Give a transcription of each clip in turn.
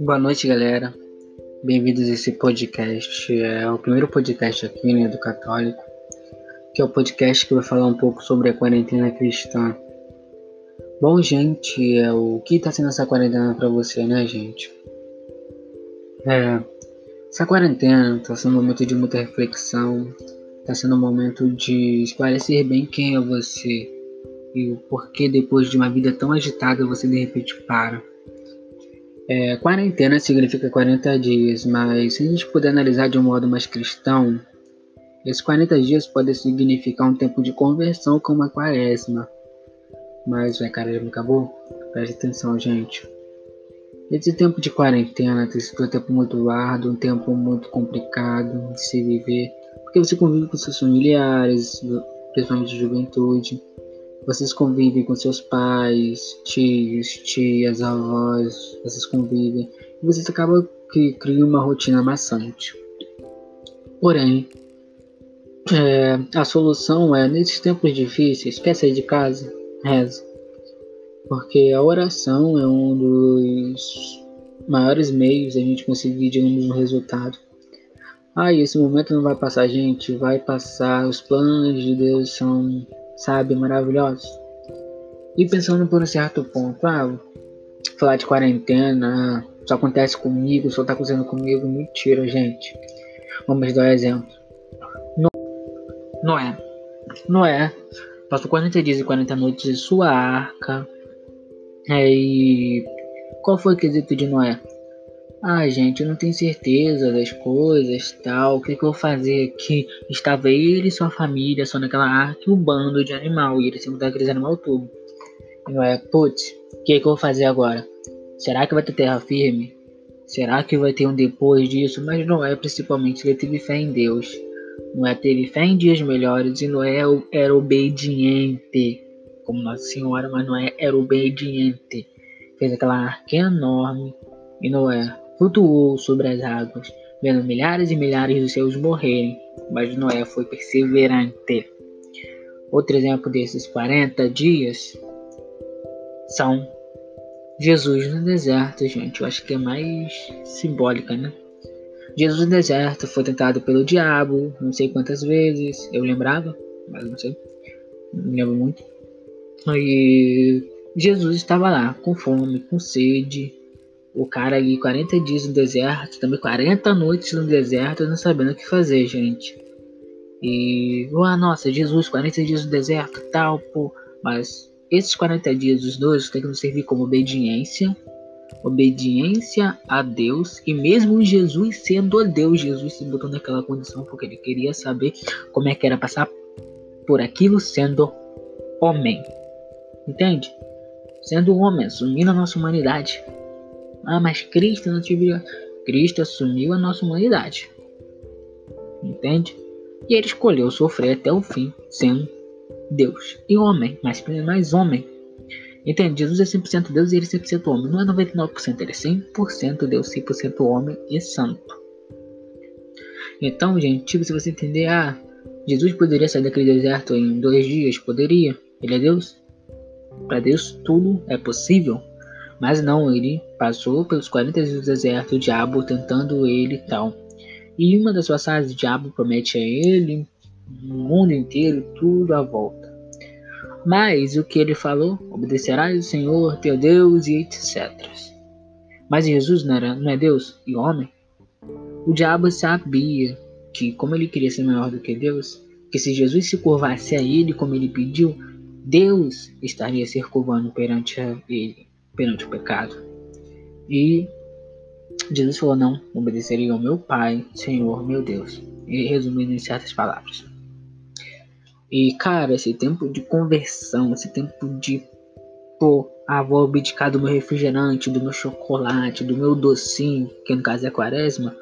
Boa noite, galera. Bem-vindos a esse podcast. É o primeiro podcast aqui né, do Católico, que é o podcast que vai falar um pouco sobre a quarentena cristã. Bom, gente, é o que está sendo essa quarentena para você, né, gente? É, essa quarentena está sendo um momento de muita reflexão, está sendo um momento de esclarecer bem quem é você e o porquê depois de uma vida tão agitada você de repente para. É, quarentena significa 40 dias, mas se a gente puder analisar de um modo mais cristão, esses 40 dias podem significar um tempo de conversão como a quaresma. Mas, já me acabou? Preste atenção, gente. Esse tempo de quarentena tem sido um tempo muito árduo, um tempo muito complicado de se viver, porque você convive com seus familiares, principalmente juventude, vocês convivem com seus pais, tios, tias, avós, vocês convivem e vocês acabam que criam uma rotina maçante. Porém, é, a solução é, nesses tempos difíceis, peça de casa, reza. Porque a oração é um dos maiores meios a gente conseguir, digamos, um resultado. Ah, esse momento não vai passar, gente, vai passar. Os planos de Deus são sabe, maravilhosos. E pensando por um certo ponto, ah, falar de quarentena, só acontece comigo, só tá acontecendo comigo, mentira, gente. Vamos dar um exemplo. Noé. Noé passou 40 dias e 40 noites em sua arca. É, e qual foi o quesito de Noé? Ah, gente, eu não tenho certeza das coisas, tal. O que, que eu vou fazer aqui? Estava ele e sua família só naquela arca um bando de animal. E ele se mudar aqueles animal tudo. E não é, putz, o que, que eu vou fazer agora? Será que vai ter terra firme? Será que vai ter um depois disso? Mas não é principalmente ele teve fé em Deus. Não é teve fé em dias melhores e não é era obediente como Nossa Senhora, mas não é era obediente. Fez aquela arca enorme e Noé flutuou sobre as águas, vendo milhares e milhares de seus morrerem, mas Noé foi perseverante. Outro exemplo desses 40 dias são Jesus no deserto, gente. Eu acho que é mais simbólica, né? Jesus no deserto foi tentado pelo diabo, não sei quantas vezes. Eu lembrava, mas não sei. Não lembro muito. E Jesus estava lá, com fome, com sede, o cara ali 40 dias no deserto, também 40 noites no deserto, não sabendo o que fazer, gente. E, ah, nossa, Jesus, 40 dias no deserto, tal, pô. Mas esses 40 dias, os dois, tem que nos servir como obediência, obediência a Deus. E mesmo Jesus sendo Deus, Jesus se botou naquela condição porque ele queria saber como é que era passar por aquilo sendo homem. Entende? Sendo homem, assumindo a nossa humanidade. Ah, mas Cristo não. Cristo assumiu a nossa humanidade. Entende? E ele escolheu sofrer até o fim, sendo Deus e homem, mas mais homem. Entende? Jesus é 100% Deus e ele é 100% homem. Não é 99%, ele é 100% Deus, 100% homem e santo. Então, gente, tipo, se você entender, ah, Jesus poderia sair daquele deserto em dois dias? Poderia. Ele é Deus. Para Deus tudo é possível. Mas não, ele passou pelos 40 dias do deserto, o diabo tentando ele e tal. E uma das fases, o diabo promete a ele o mundo inteiro, tudo à volta. Mas o que ele falou? Obedecerás ao Senhor teu Deus e etc. Mas Jesus não, era, não é Deus e homem? O diabo sabia que, como ele queria ser maior do que Deus, que se Jesus se curvasse a ele como ele pediu, Deus estaria se curvando perante ele perante o pecado. E Jesus falou: Não, obedecerei ao meu Pai, Senhor, meu Deus. E resumindo em certas palavras. E cara, esse tempo de conversão, esse tempo de pô, ah, vou abdicar do meu refrigerante, do meu chocolate, do meu docinho, que no caso é quaresma,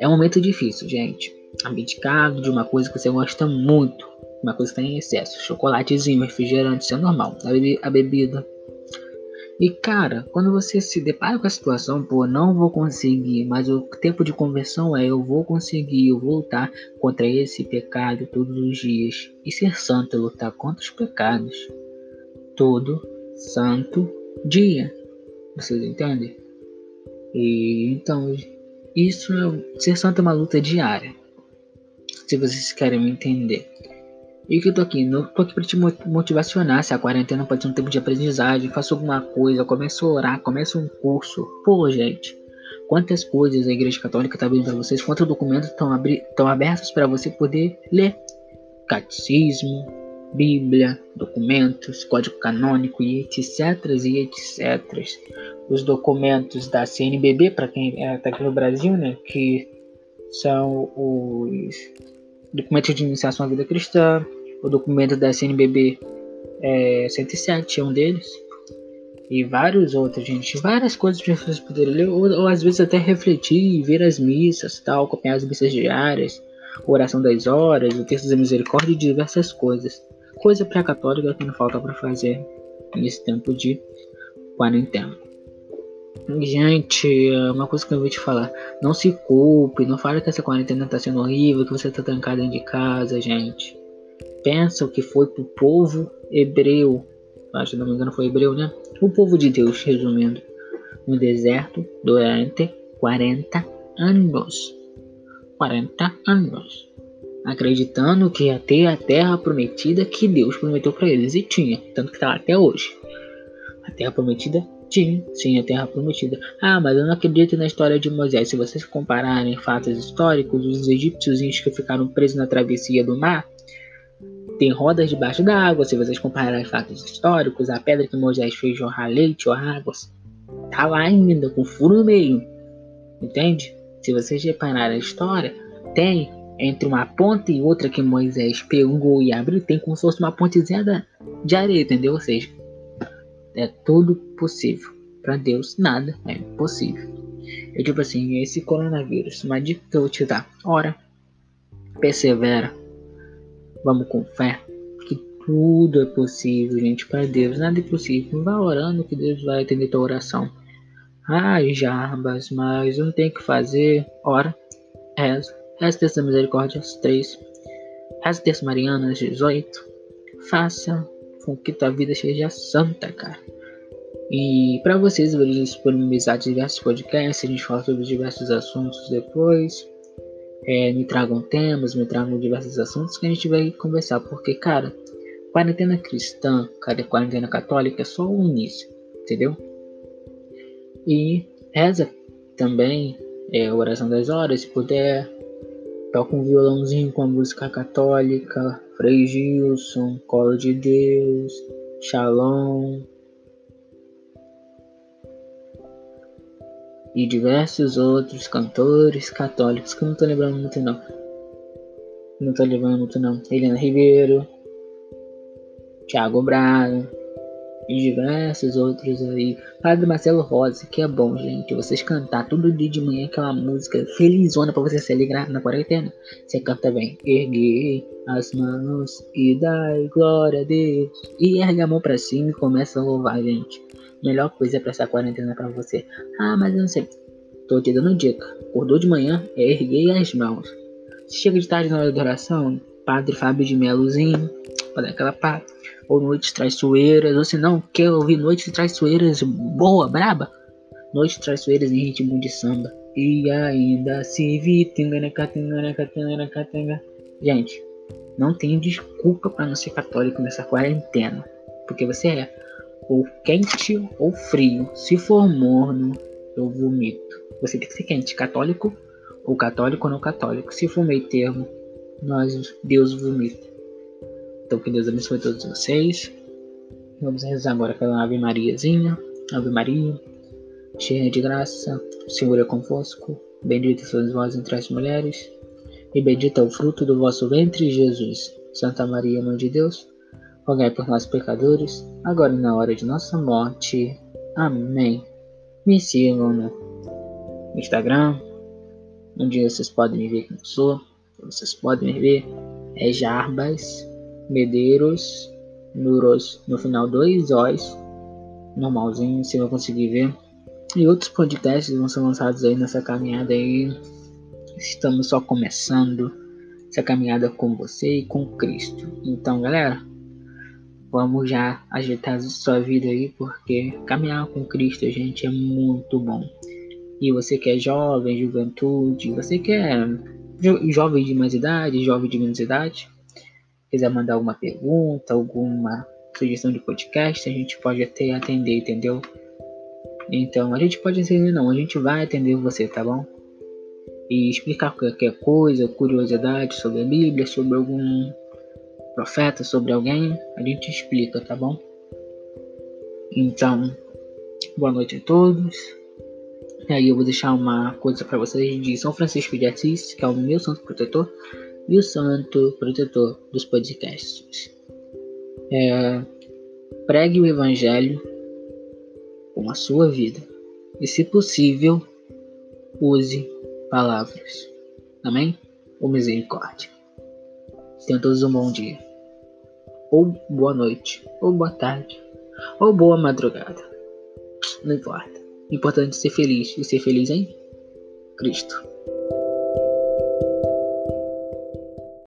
é um momento difícil, gente. Abdicar de uma coisa que você gosta muito, uma coisa que tem excesso, chocolatezinho, refrigerante, isso é normal. A bebida, e cara, quando você se depara com a situação, pô, não vou conseguir, mas o tempo de conversão é eu vou conseguir, eu vou lutar contra esse pecado todos os dias. E ser santo é lutar contra os pecados todo santo dia. Vocês entendem? E então, isso é, ser santo é uma luta diária. Se vocês querem me entender. E que eu tô aqui, não tô aqui pra te motivacionar. Se a quarentena pode ser um tempo de aprendizagem, faça alguma coisa, comece a orar, comece um curso. Pô, gente, quantas coisas a Igreja Católica tá abrindo para vocês, quantos documentos estão abertos para você poder ler. Catecismo, Bíblia, documentos, código canônico e etc. e etc. Os documentos da CNBB, para quem é, aqui no Brasil, né, que são os documentos de iniciação à vida cristã, o documento da CNBB é, 107 é um deles, e vários outros, gente. Várias coisas para vocês poderem ler, ou, ou, às vezes até refletir, ver as missas, tal, acompanhar as missas diárias, oração das horas, o texto da misericórdia e diversas coisas. Coisa para católica que não falta para fazer nesse tempo de quarentena. Gente, uma coisa que eu vou te falar, não se culpe, não fale que essa quarentena tá sendo horrível, que você tá trancado dentro de casa, gente. Pensa o que foi pro povo hebreu, acho que não me engano foi hebreu, né? O povo de Deus, resumindo, no deserto durante 40 anos. 40 anos. Acreditando que ia ter a terra prometida que Deus prometeu para eles. E tinha, tanto que tá até hoje. A terra prometida tinha, sim, a terra prometida. Ah, mas eu não acredito na história de Moisés. Se vocês compararem fatos históricos, os egípcios que ficaram presos na travessia do mar tem rodas debaixo da água. Se vocês compararem fatos históricos, a pedra que Moisés fez jorrar leite ou águas tá lá ainda, com furo no meio. Entende? Se vocês repararem a história, tem entre uma ponta e outra que Moisés pegou e abriu, tem como se fosse uma pontezinha de areia, entendeu? Ou seja, é tudo possível. Para Deus, nada é impossível. Eu tipo assim, esse coronavírus, uma dica que eu vou te dar. Ora, persevera, Vamos com fé que tudo é possível, gente. Para Deus nada é impossível. Vá orando que Deus vai atender tua oração. Ai, Jarbas, mas não tenho que fazer. Ora, reza. Reza terça misericórdia às 3. Reza terça mariana às 18. Faça com que tua vida seja santa, cara. E para vocês, eu vou disponibilizar diversos podcasts. A gente fala sobre diversos assuntos depois é, me tragam temas, me tragam diversos assuntos que a gente vai conversar, porque, cara, quarentena cristã, cara, quarentena católica é só o início, entendeu? E reza também, é, oração das horas, se puder, toca um violãozinho com a música católica, Frei Gilson, Colo de Deus, Shalom, e diversos outros cantores católicos que eu não tô lembrando muito não. Não tô lembrando muito não. Helena Ribeiro, Thiago Braga e diversos outros aí. Padre Marcelo Rosa, que é bom, gente. Vocês cantar todo dia de manhã aquela música felizona pra você se alegrar na quarentena. Você canta bem. Erguei as mãos e dai glória a Deus. E ergue a mão pra cima e começa a louvar, gente melhor coisa para essa quarentena para você. Ah, mas eu não sei. Tô te dando dica. Acordou de manhã, é erguei as mãos. Chega de tarde na hora da oração, Padre Fábio de Melozinho, para aquela pá. Ou noites traiçoeiras, ou se não, quer ouvir noites traiçoeiras boa, braba? Noites traiçoeiras em ritmo de samba. E ainda se vi. Gente, não tem desculpa para não ser católico nessa quarentena. Porque você é ou quente ou frio. Se for morno, eu vomito. Você tem que ser quente, católico ou católico ou não católico. Se for meio termo, nós, Deus vomita. Então que Deus abençoe todos vocês. Vamos rezar agora aquela Ave Mariazinha. Ave Maria, cheia de graça, o Senhor é convosco. Bendita sois vós entre as mulheres, e bendito é o fruto do vosso ventre, Jesus. Santa Maria, Mãe de Deus rogai por nós pecadores, agora e na hora de nossa morte. Amém. Me sigam no Instagram, onde vocês podem me ver eu sou. Vocês podem me ver. É Jarbas Medeiros Nuros, no final dois O's, normalzinho, se eu conseguir ver. E outros podcasts vão ser lançados aí nessa caminhada aí. Estamos só começando essa caminhada com você e com Cristo. Então, galera, Vamos já ajeitar a sua vida aí, porque caminhar com Cristo, gente, é muito bom. e você que é jovem, juventude, você que é jo jovem de mais idade, jovem de menos idade, quiser mandar alguma pergunta, alguma sugestão de podcast, a gente pode até atender, entendeu? Então, a gente pode atender não, a gente vai atender você, tá bom? E explicar qualquer coisa, curiosidade sobre a Bíblia, sobre algum profeta, sobre alguém, a gente explica, tá bom? Então, boa noite a todos. E aí eu vou deixar uma coisa para vocês de São Francisco de Assis, que é o meu santo protetor, e o santo protetor dos podcasts. É, pregue o evangelho com a sua vida. E se possível, use palavras. Amém? Ou misericórdia. Tenham todos um bom dia. Ou boa noite. Ou boa tarde. Ou boa madrugada. Não importa. O importante é ser feliz. E ser feliz em Cristo.